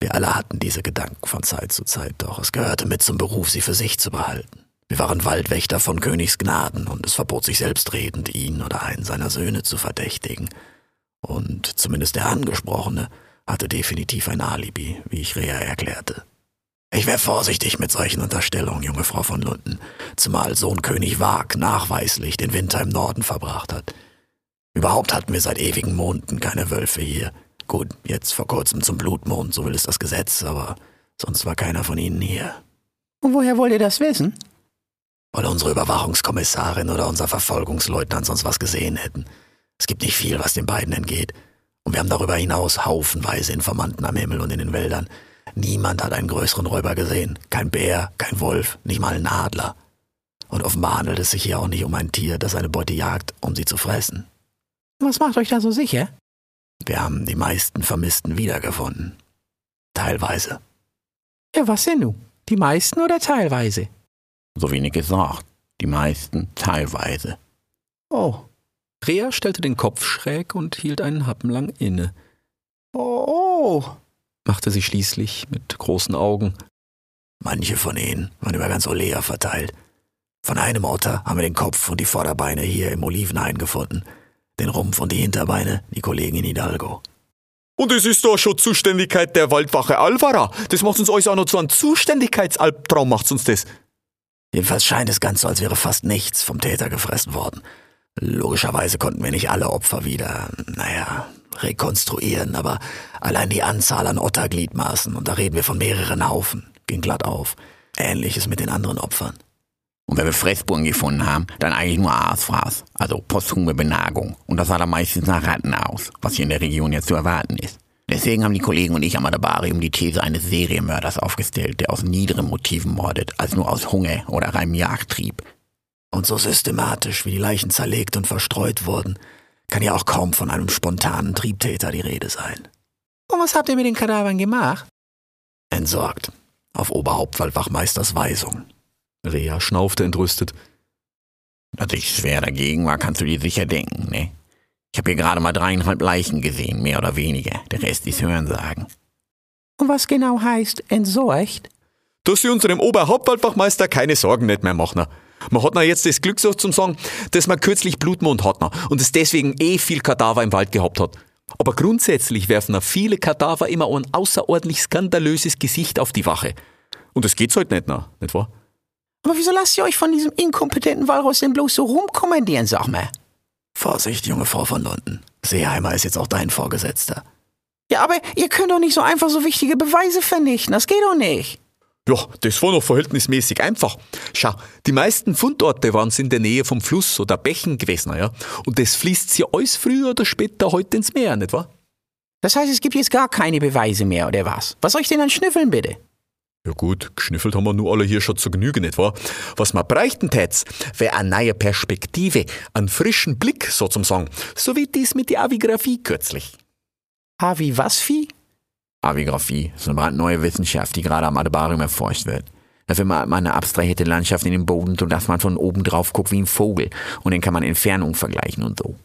Wir alle hatten diese Gedanken von Zeit zu Zeit, doch es gehörte mit zum Beruf, sie für sich zu behalten. Wir waren Waldwächter von Königs Gnaden und es verbot sich selbstredend, ihn oder einen seiner Söhne zu verdächtigen. Und zumindest der Angesprochene hatte definitiv ein Alibi, wie ich Rea erklärte. Ich wäre vorsichtig mit solchen Unterstellungen, junge Frau von Lunden, zumal Sohn König Wag nachweislich den Winter im Norden verbracht hat. Überhaupt hatten wir seit ewigen Monden keine Wölfe hier. Gut, jetzt vor kurzem zum Blutmond, so will es das Gesetz, aber sonst war keiner von ihnen hier. Und woher wollt ihr das wissen? weil unsere Überwachungskommissarin oder unser Verfolgungsleutnant sonst was gesehen hätten. Es gibt nicht viel, was den beiden entgeht. Und wir haben darüber hinaus haufenweise Informanten am Himmel und in den Wäldern. Niemand hat einen größeren Räuber gesehen. Kein Bär, kein Wolf, nicht mal ein Adler. Und offenbar handelt es sich hier auch nicht um ein Tier, das eine Beute jagt, um sie zu fressen. Was macht euch da so sicher? Wir haben die meisten Vermissten wiedergefunden. Teilweise. Ja, was denn nun? Die meisten oder teilweise? So wenig gesagt. Die meisten teilweise. Oh, Rea stellte den Kopf schräg und hielt einen Happen lang inne, oh, oh. machte sie schließlich mit großen Augen. Manche von ihnen waren über ganz Olea verteilt. Von einem Otter haben wir den Kopf und die Vorderbeine hier im Olivenhain gefunden. Den Rumpf und die Hinterbeine die Kollegen in Hidalgo. Und es ist doch schon Zuständigkeit der Waldwache Alvara. Das macht uns euch auch noch zu einem Zuständigkeitsalbtraum, macht's uns das. Jedenfalls scheint es ganz so, als wäre fast nichts vom Täter gefressen worden. Logischerweise konnten wir nicht alle Opfer wieder, naja, rekonstruieren, aber allein die Anzahl an Ottergliedmaßen, und da reden wir von mehreren Haufen, ging glatt auf. Ähnliches mit den anderen Opfern. Und wenn wir Fressspuren gefunden haben, dann eigentlich nur Aasfraß, also posthume Benagung. Und das sah dann meistens nach Ratten aus, was hier in der Region jetzt zu erwarten ist. Deswegen haben die Kollegen und ich am Adabarium die These eines Serienmörders aufgestellt, der aus niederen Motiven mordet, als nur aus Hunger oder reinem Jagdtrieb. Und so systematisch, wie die Leichen zerlegt und verstreut wurden, kann ja auch kaum von einem spontanen Triebtäter die Rede sein. Und was habt ihr mit den Kadavern gemacht? Entsorgt. Auf Oberhauptwaldwachmeisters Weisung. Rea schnaufte entrüstet. Dass ich schwer dagegen war, kannst du dir sicher denken, ne? Ich habe hier gerade mal dreieinhalb Leichen gesehen, mehr oder weniger. Der Rest ist Hörensagen. Und was genau heißt entsorgt? Dass sie unserem Oberhauptwaldwachmeister keine Sorgen nicht mehr machen. Man hat noch jetzt das Glück so zum sagen, dass man kürzlich Blutmond hat noch und es deswegen eh viel Kadaver im Wald gehabt hat. Aber grundsätzlich werfen noch viele Kadaver immer ein außerordentlich skandalöses Gesicht auf die Wache. Und das geht's halt nicht noch, nicht wahr? Aber wieso lasst ihr euch von diesem inkompetenten Walross denn bloß so rumkommandieren, sag mal? Vorsicht, junge Frau von London. Seeheimer ist jetzt auch dein Vorgesetzter. Ja, aber ihr könnt doch nicht so einfach so wichtige Beweise vernichten. Das geht doch nicht. Ja, das war noch verhältnismäßig einfach. Schau, die meisten Fundorte waren in der Nähe vom Fluss oder Bächen gewesen, ja. Und das fließt ja alles früher oder später heute ins Meer, nicht wahr? Das heißt, es gibt jetzt gar keine Beweise mehr, oder was? Was soll ich denn dann schnüffeln, bitte? Ja gut, geschnüffelt haben wir nur alle hier schon zu Genüge, nicht wahr? Was wir bräuchten täts, wäre eine neue Perspektive, einen frischen Blick, so zum Sagen. So wie dies mit der Avigraphie kürzlich. Wie was, Vieh? Avigraphie ist eine brandneue Wissenschaft, die gerade am Adebarium erforscht wird. Dafür malt man eine abstrahierte Landschaft in den Boden, sodass man von oben drauf guckt wie ein Vogel. Und dann kann man Entfernung vergleichen und so.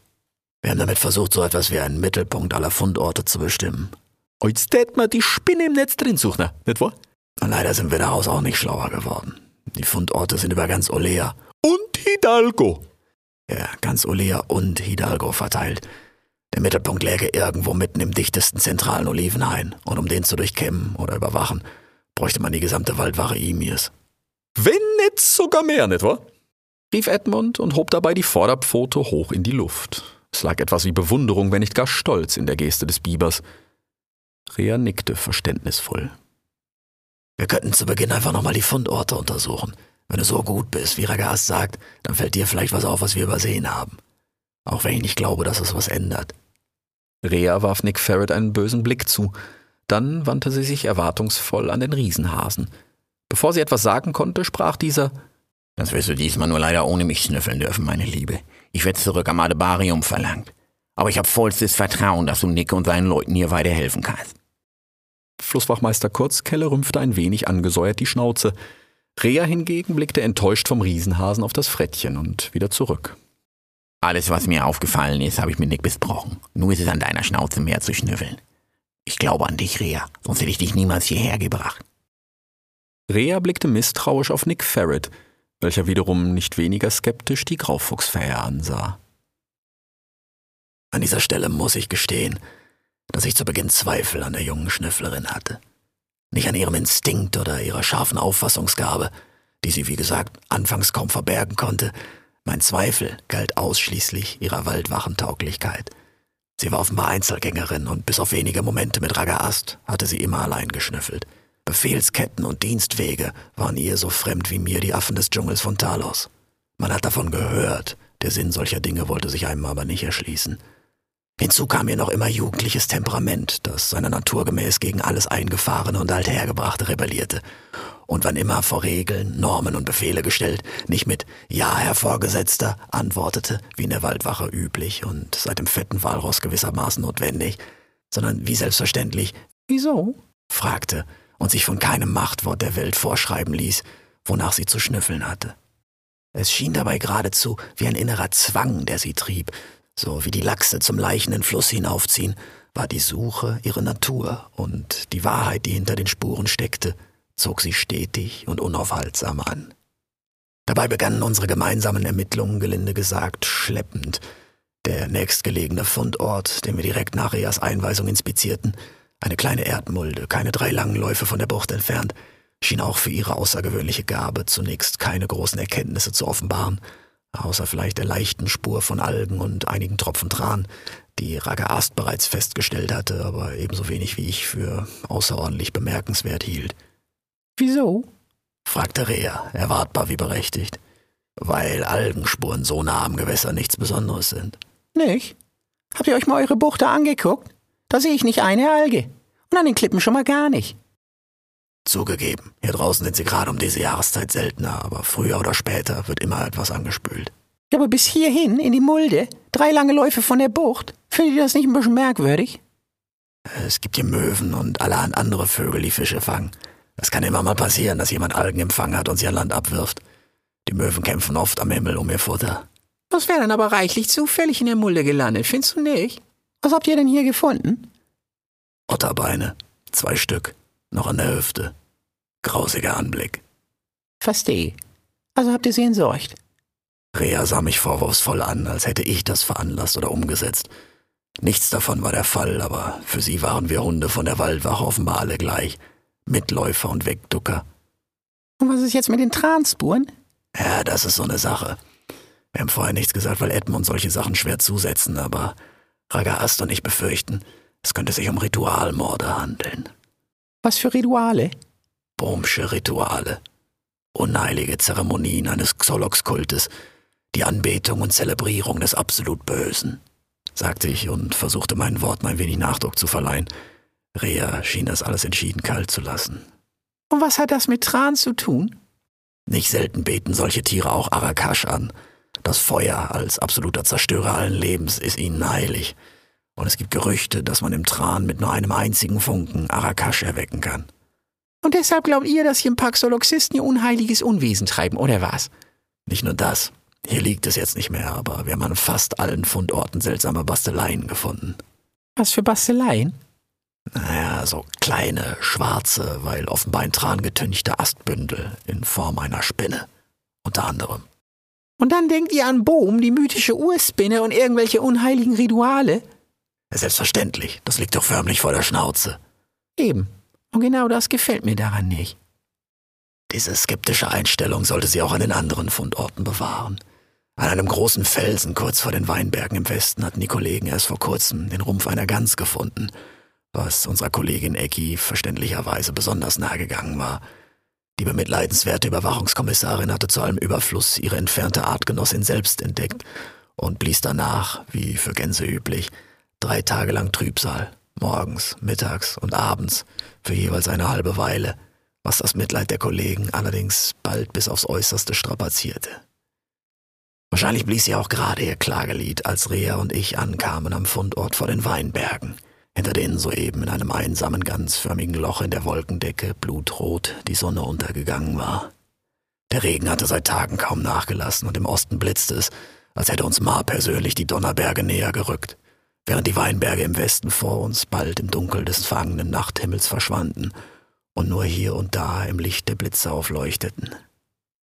Wir haben damit versucht, so etwas wie einen Mittelpunkt aller Fundorte zu bestimmen. Jetzt tät man die Spinne im Netz drin suchen, nicht wahr? Und leider sind wir daraus auch nicht schlauer geworden. Die Fundorte sind über ganz Olea. Und Hidalgo. Ja, ganz Olea und Hidalgo verteilt. Der Mittelpunkt läge irgendwo mitten im dichtesten zentralen Olivenhain. Und um den zu durchkämmen oder überwachen, bräuchte man die gesamte Waldwache Imirs. Wenn nicht sogar mehr, nicht wahr? rief Edmund und hob dabei die Vorderpfote hoch in die Luft. Es lag etwas wie Bewunderung, wenn nicht gar Stolz in der Geste des Bibers. Rea nickte verständnisvoll. Wir könnten zu Beginn einfach nochmal die Fundorte untersuchen. Wenn du so gut bist, wie Ragas sagt, dann fällt dir vielleicht was auf, was wir übersehen haben. Auch wenn ich nicht glaube, dass es was ändert. Rea warf Nick Ferret einen bösen Blick zu. Dann wandte sie sich erwartungsvoll an den Riesenhasen. Bevor sie etwas sagen konnte, sprach dieser Das wirst du diesmal nur leider ohne mich schnüffeln dürfen, meine Liebe. Ich werde zurück am Adebarium verlangt. Aber ich habe vollstes Vertrauen, dass du Nick und seinen Leuten hier weiterhelfen kannst. Flusswachmeister Kurzkelle rümpfte ein wenig angesäuert die Schnauze. Rea hingegen blickte enttäuscht vom Riesenhasen auf das Frettchen und wieder zurück. Alles, was mir aufgefallen ist, habe ich mit Nick besprochen. Nur ist es an deiner Schnauze mehr zu schnüffeln. Ich glaube an dich, Rea, sonst hätte ich dich niemals hierher gebracht. Rea blickte misstrauisch auf Nick Ferret, welcher wiederum nicht weniger skeptisch die Graufuchsfähe ansah. An dieser Stelle muss ich gestehen, dass ich zu Beginn Zweifel an der jungen Schnüfflerin hatte. Nicht an ihrem Instinkt oder ihrer scharfen Auffassungsgabe, die sie, wie gesagt, anfangs kaum verbergen konnte. Mein Zweifel galt ausschließlich ihrer Waldwachentauglichkeit. Sie war offenbar Einzelgängerin und bis auf wenige Momente mit Ragaast hatte sie immer allein geschnüffelt. Befehlsketten und Dienstwege waren ihr so fremd wie mir die Affen des Dschungels von Talos. Man hat davon gehört, der Sinn solcher Dinge wollte sich einem aber nicht erschließen. Hinzu kam ihr noch immer jugendliches Temperament, das seiner Natur gemäß gegen alles Eingefahrene und Althergebrachte rebellierte. Und wann immer vor Regeln, Normen und Befehle gestellt, nicht mit Ja, Herr Vorgesetzter antwortete, wie in der Waldwache üblich und seit dem fetten Walross gewissermaßen notwendig, sondern wie selbstverständlich Wieso? fragte und sich von keinem Machtwort der Welt vorschreiben ließ, wonach sie zu schnüffeln hatte. Es schien dabei geradezu wie ein innerer Zwang, der sie trieb, so wie die Lachse zum leichenden Fluss hinaufziehen, war die Suche ihre Natur und die Wahrheit, die hinter den Spuren steckte, zog sie stetig und unaufhaltsam an. Dabei begannen unsere gemeinsamen Ermittlungen, gelinde gesagt, schleppend. Der nächstgelegene Fundort, den wir direkt nach Reas Einweisung inspizierten, eine kleine Erdmulde, keine drei langen Läufe von der Bucht entfernt, schien auch für ihre außergewöhnliche Gabe zunächst keine großen Erkenntnisse zu offenbaren, außer vielleicht der leichten Spur von Algen und einigen Tropfen Tran, die Ragaast bereits festgestellt hatte, aber ebenso wenig wie ich für außerordentlich bemerkenswert hielt. Wieso? fragte Rea, erwartbar wie berechtigt, weil Algenspuren so nah am Gewässer nichts Besonderes sind. Nicht? Habt ihr euch mal eure Bucht da angeguckt? Da sehe ich nicht eine Alge. Und an den Klippen schon mal gar nicht. Zugegeben, hier draußen sind sie gerade um diese Jahreszeit seltener, aber früher oder später wird immer etwas angespült. Ja, aber bis hierhin, in die Mulde, drei lange Läufe von der Bucht, findet ihr das nicht ein bisschen merkwürdig? Es gibt hier Möwen und allerhand andere Vögel, die Fische fangen. Es kann immer mal passieren, dass jemand Algen im Fang hat und sie an Land abwirft. Die Möwen kämpfen oft am Himmel um ihr Futter. Das wäre dann aber reichlich zufällig in der Mulde gelandet, findest du nicht? Was habt ihr denn hier gefunden? Otterbeine, zwei Stück, noch an der Hüfte. Grausiger Anblick. Verstehe. Also habt ihr sie entsorgt? Rea sah mich vorwurfsvoll an, als hätte ich das veranlasst oder umgesetzt. Nichts davon war der Fall, aber für sie waren wir Hunde von der Waldwache offenbar alle gleich. Mitläufer und Wegducker. Und was ist jetzt mit den Transpuren? Ja, das ist so eine Sache. Wir haben vorher nichts gesagt, weil Edmund solche Sachen schwer zusetzen, aber Ragaast und ich befürchten, es könnte sich um Ritualmorde handeln. Was für Rituale? Bohmsche Rituale. Unheilige Zeremonien eines Xolox-Kultes. Die Anbetung und Zelebrierung des absolut Bösen, sagte ich und versuchte meinen Worten ein wenig Nachdruck zu verleihen. Rea schien das alles entschieden kalt zu lassen. Und was hat das mit Tran zu tun? Nicht selten beten solche Tiere auch Arakash an. Das Feuer als absoluter Zerstörer allen Lebens ist ihnen heilig. Und es gibt Gerüchte, dass man im Tran mit nur einem einzigen Funken Arakash erwecken kann. Und deshalb glaubt ihr, dass hier ein paar Xoloxisten ihr unheiliges Unwesen treiben, oder was? Nicht nur das. Hier liegt es jetzt nicht mehr, aber wir haben an fast allen Fundorten seltsame Basteleien gefunden. Was für Basteleien? Naja, so kleine, schwarze, weil offenbar in Tran getünchte Astbündel in Form einer Spinne. Unter anderem. Und dann denkt ihr an Bohm, die mythische Urspinne und irgendwelche unheiligen Rituale? Selbstverständlich, das liegt doch förmlich vor der Schnauze. Eben. Und genau das gefällt mir daran nicht. Diese skeptische Einstellung sollte sie auch an den anderen Fundorten bewahren. An einem großen Felsen kurz vor den Weinbergen im Westen hatten die Kollegen erst vor kurzem den Rumpf einer Gans gefunden, was unserer Kollegin Ecki verständlicherweise besonders nahe gegangen war. Die bemitleidenswerte Überwachungskommissarin hatte zu allem Überfluss ihre entfernte Artgenossin selbst entdeckt und blies danach, wie für Gänse üblich, drei Tage lang Trübsal, morgens, mittags und abends, für jeweils eine halbe Weile, was das Mitleid der Kollegen allerdings bald bis aufs Äußerste strapazierte. Wahrscheinlich blies sie auch gerade ihr Klagelied, als Rea und ich ankamen am Fundort vor den Weinbergen, hinter denen soeben in einem einsamen, ganzförmigen Loch in der Wolkendecke blutrot die Sonne untergegangen war. Der Regen hatte seit Tagen kaum nachgelassen und im Osten blitzte es, als hätte uns Ma persönlich die Donnerberge näher gerückt, während die Weinberge im Westen vor uns bald im Dunkel des fangenden Nachthimmels verschwanden und nur hier und da im Licht der Blitze aufleuchteten.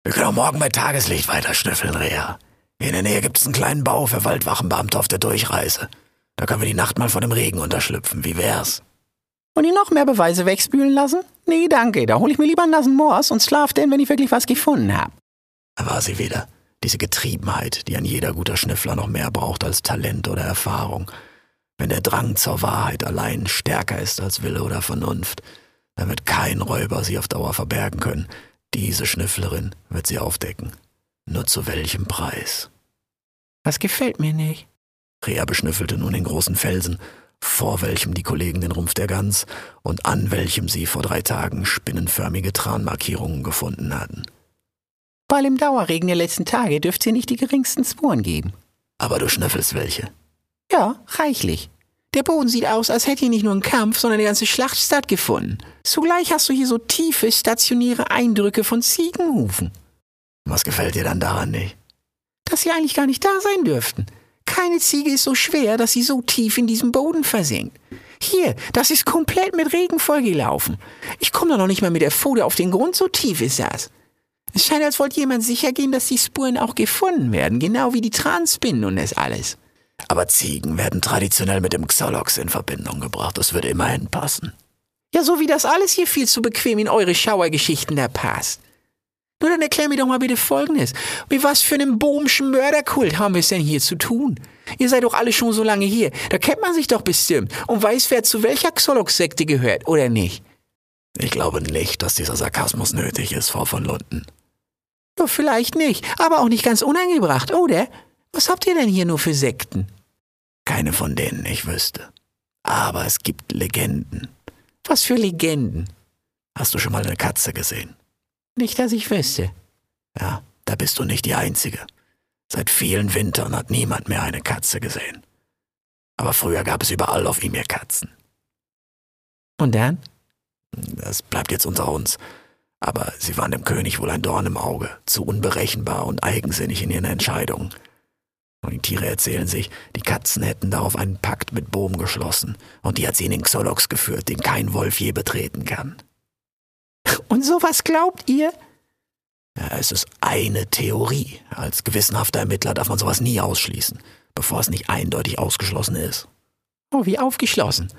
Wir können auch morgen bei Tageslicht weiter schnüffeln, Rea. Hier in der Nähe gibt es einen kleinen Bau für Waldwachenbeamte auf der Durchreise. Da können wir die Nacht mal vor dem Regen unterschlüpfen. Wie wär's? Und ihr noch mehr Beweise wegspülen lassen? Nee, danke. Da hole ich mir lieber einen nassen Moors und schlaf denn, wenn ich wirklich was gefunden hab. Da war sie wieder. Diese Getriebenheit, die ein jeder guter Schnüffler noch mehr braucht als Talent oder Erfahrung. Wenn der Drang zur Wahrheit allein stärker ist als Wille oder Vernunft, Dann wird kein Räuber sie auf Dauer verbergen können. Diese Schnüfflerin wird sie aufdecken. Nur zu welchem Preis? Was gefällt mir nicht? Rea beschnüffelte nun den großen Felsen, vor welchem die Kollegen den Rumpf der Gans und an welchem sie vor drei Tagen spinnenförmige Tranmarkierungen gefunden hatten. Weil im Dauerregen der letzten Tage dürfte ihr nicht die geringsten Spuren geben. Aber du schnüffelst welche. Ja, reichlich. Der Boden sieht aus, als hätte hier nicht nur ein Kampf, sondern eine ganze Schlacht stattgefunden. Zugleich hast du hier so tiefe, stationäre Eindrücke von Ziegenhufen. Was gefällt dir dann daran nicht? Dass sie eigentlich gar nicht da sein dürften. Keine Ziege ist so schwer, dass sie so tief in diesem Boden versinkt. Hier, das ist komplett mit Regen vollgelaufen. Ich komme da noch nicht mal mit der Pfote auf den Grund, so tief ist das. Es scheint, als wollte jemand sicher gehen, dass die Spuren auch gefunden werden, genau wie die Transpinnen und das alles. Aber Ziegen werden traditionell mit dem Xolox in Verbindung gebracht. Das würde immerhin passen. Ja, so wie das alles hier viel zu bequem in eure Schauergeschichten da passt. Nur dann erklär mir doch mal bitte Folgendes. Mit was für einem bohmischen Mörderkult haben wir es denn hier zu tun? Ihr seid doch alle schon so lange hier. Da kennt man sich doch bestimmt und weiß, wer zu welcher Xolox-Sekte gehört, oder nicht? Ich glaube nicht, dass dieser Sarkasmus nötig ist, Frau von Lunden. Vielleicht nicht, aber auch nicht ganz uneingebracht, oder? Was habt ihr denn hier nur für Sekten? Keine von denen ich wüsste. Aber es gibt Legenden. Was für Legenden? Hast du schon mal eine Katze gesehen? Nicht, dass ich wüsste. Ja, da bist du nicht die Einzige. Seit vielen Wintern hat niemand mehr eine Katze gesehen. Aber früher gab es überall auf ihm Katzen. Und dann? Das bleibt jetzt unter uns. Aber sie waren dem König wohl ein Dorn im Auge, zu unberechenbar und eigensinnig in ihren Entscheidungen. Und die Tiere erzählen sich, die Katzen hätten darauf einen Pakt mit Bohm geschlossen, und die hat sie in den Xolox geführt, den kein Wolf je betreten kann. Und sowas glaubt ihr? Ja, es ist eine Theorie. Als gewissenhafter Ermittler darf man sowas nie ausschließen, bevor es nicht eindeutig ausgeschlossen ist. Oh, wie aufgeschlossen.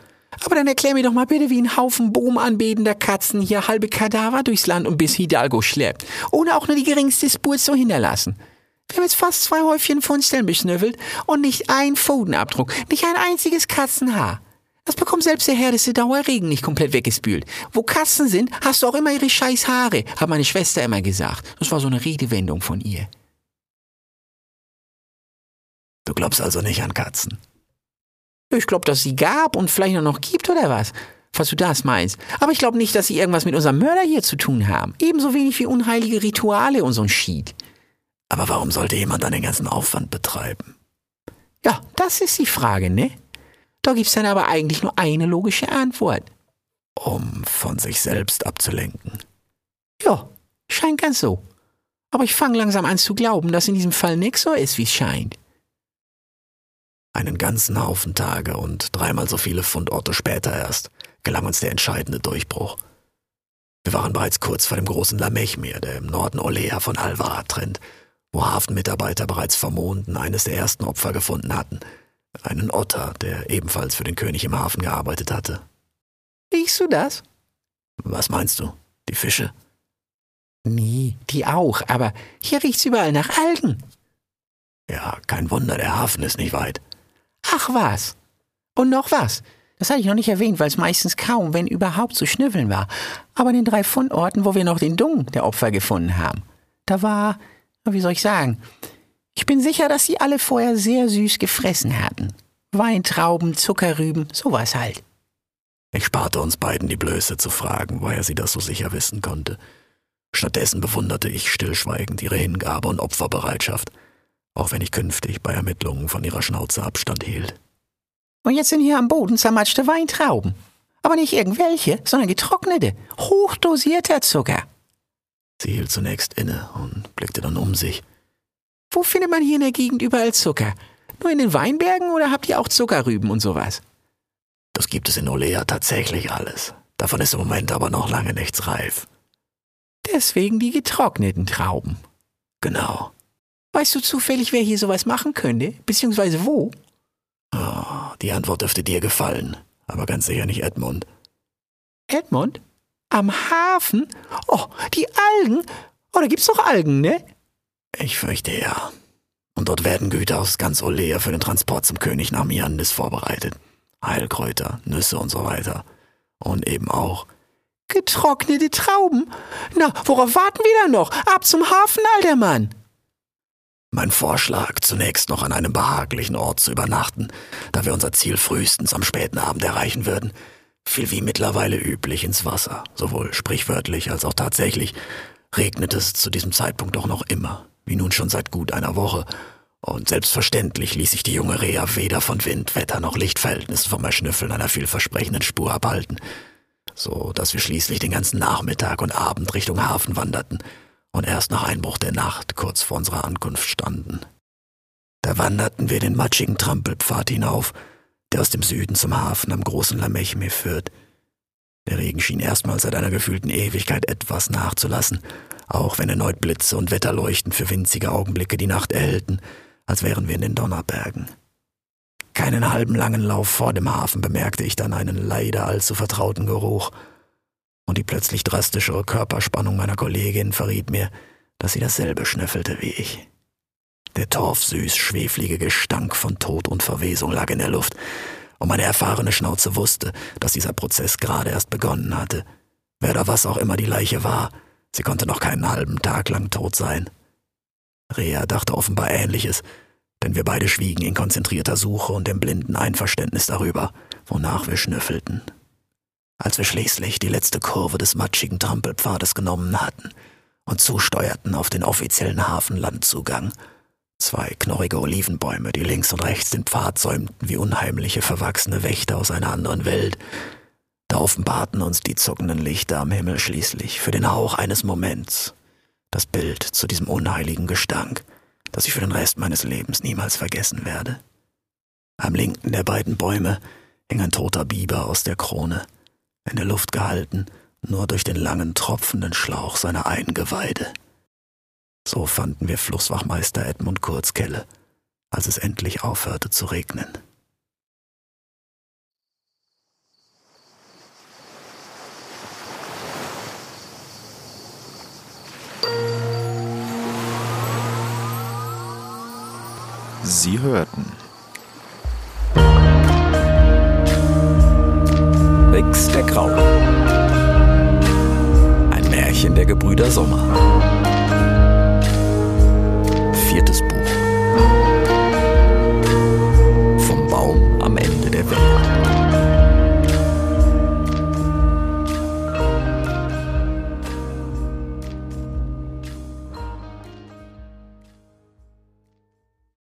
Aber dann erklär mir doch mal bitte, wie ein Haufen bohmanbetender Katzen hier halbe Kadaver durchs Land und bis Hidalgo schleppt, ohne auch nur die geringste Spur zu hinterlassen. Wir haben jetzt fast zwei Häufchen Fundstellen beschnüffelt und nicht ein Pfotenabdruck, nicht ein einziges Katzenhaar. Das bekommt selbst der härteste Dauerregen nicht komplett weggespült. Wo Katzen sind, hast du auch immer ihre scheiß Haare, hat meine Schwester immer gesagt. Das war so eine Redewendung von ihr. Du glaubst also nicht an Katzen? Ich glaube, dass sie gab und vielleicht noch gibt oder was. Falls du das meinst. Aber ich glaube nicht, dass sie irgendwas mit unserem Mörder hier zu tun haben. Ebenso wenig wie unheilige Rituale und so ein Schied. Aber warum sollte jemand dann den ganzen Aufwand betreiben? Ja, das ist die Frage, ne? Da gibt's dann aber eigentlich nur eine logische Antwort. Um von sich selbst abzulenken. Ja, scheint ganz so. Aber ich fange langsam an zu glauben, dass in diesem Fall nix so ist, wie es scheint. Einen ganzen Haufen Tage und dreimal so viele Fundorte später erst gelang uns der entscheidende Durchbruch. Wir waren bereits kurz vor dem großen Lamechmeer, der im Norden Olea von Alvarad trennt, wo Hafenmitarbeiter bereits vor Monden eines der ersten Opfer gefunden hatten. Einen Otter, der ebenfalls für den König im Hafen gearbeitet hatte. Riechst du das? Was meinst du? Die Fische? Nee, die auch, aber hier riecht's überall nach Algen. Ja, kein Wunder, der Hafen ist nicht weit. Ach was. Und noch was. Das hatte ich noch nicht erwähnt, weil es meistens kaum, wenn überhaupt, zu schnüffeln war. Aber in den drei Fundorten, wo wir noch den Dung der Opfer gefunden haben, da war, wie soll ich sagen, ich bin sicher, dass sie alle vorher sehr süß gefressen hatten. Weintrauben, Zuckerrüben, sowas halt. Ich sparte uns beiden die Blöße zu fragen, woher sie das so sicher wissen konnte. Stattdessen bewunderte ich stillschweigend ihre Hingabe und Opferbereitschaft, auch wenn ich künftig bei Ermittlungen von ihrer Schnauze Abstand hielt. Und jetzt sind hier am Boden zermatschte Weintrauben. Aber nicht irgendwelche, sondern getrocknete, hochdosierter Zucker. Sie hielt zunächst inne und blickte dann um sich. Wo findet man hier in der Gegend überall Zucker? Nur in den Weinbergen oder habt ihr auch Zuckerrüben und sowas? Das gibt es in Olea tatsächlich alles. Davon ist im Moment aber noch lange nichts reif. Deswegen die getrockneten Trauben. Genau. Weißt du zufällig, wer hier sowas machen könnte? Beziehungsweise wo? Oh, die Antwort dürfte dir gefallen, aber ganz sicher nicht Edmund. Edmund? Am Hafen? Oh, die Algen? Oh, da gibt's doch Algen, ne? Ich fürchte ja. Und dort werden Güter aus ganz Olea für den Transport zum König nach Miandis vorbereitet. Heilkräuter, Nüsse und so weiter. Und eben auch Getrocknete Trauben. Na, worauf warten wir dann noch? Ab zum Hafen, alter Mann. Mein Vorschlag, zunächst noch an einem behaglichen Ort zu übernachten, da wir unser Ziel frühestens am späten Abend erreichen würden, fiel wie mittlerweile üblich ins Wasser. Sowohl sprichwörtlich als auch tatsächlich regnet es zu diesem Zeitpunkt doch noch immer, wie nun schon seit gut einer Woche. Und selbstverständlich ließ sich die junge Rea weder von Wind, Wetter noch Lichtverhältnissen vom Erschnüffeln einer vielversprechenden Spur abhalten, so dass wir schließlich den ganzen Nachmittag und Abend Richtung Hafen wanderten und erst nach Einbruch der Nacht kurz vor unserer Ankunft standen. Da wanderten wir den matschigen Trampelpfad hinauf, der aus dem Süden zum Hafen am großen Lamechme führt. Der Regen schien erstmals seit einer gefühlten Ewigkeit etwas nachzulassen, auch wenn erneut Blitze und Wetterleuchten für winzige Augenblicke die Nacht erhellten, als wären wir in den Donnerbergen. Keinen halben langen Lauf vor dem Hafen bemerkte ich dann einen leider allzu vertrauten Geruch – und die plötzlich drastischere Körperspannung meiner Kollegin verriet mir, dass sie dasselbe schnüffelte wie ich. Der torfsüß schweflige Gestank von Tod und Verwesung lag in der Luft, und meine erfahrene Schnauze wusste, dass dieser Prozess gerade erst begonnen hatte. Wer oder was auch immer die Leiche war, sie konnte noch keinen halben Tag lang tot sein. Rea dachte offenbar Ähnliches, denn wir beide schwiegen in konzentrierter Suche und im blinden Einverständnis darüber, wonach wir schnüffelten. Als wir schließlich die letzte Kurve des matschigen Trampelpfades genommen hatten und zusteuerten auf den offiziellen Hafenlandzugang, zwei knorrige Olivenbäume, die links und rechts den Pfad säumten wie unheimliche verwachsene Wächter aus einer anderen Welt, da offenbarten uns die zuckenden Lichter am Himmel schließlich für den Hauch eines Moments das Bild zu diesem unheiligen Gestank, das ich für den Rest meines Lebens niemals vergessen werde. Am linken der beiden Bäume hing ein toter Biber aus der Krone, in der Luft gehalten, nur durch den langen tropfenden Schlauch seiner Eingeweide. So fanden wir Flusswachmeister Edmund Kurzkelle, als es endlich aufhörte zu regnen. Sie hörten Rix der Graue. Ein Märchen der Gebrüder Sommer.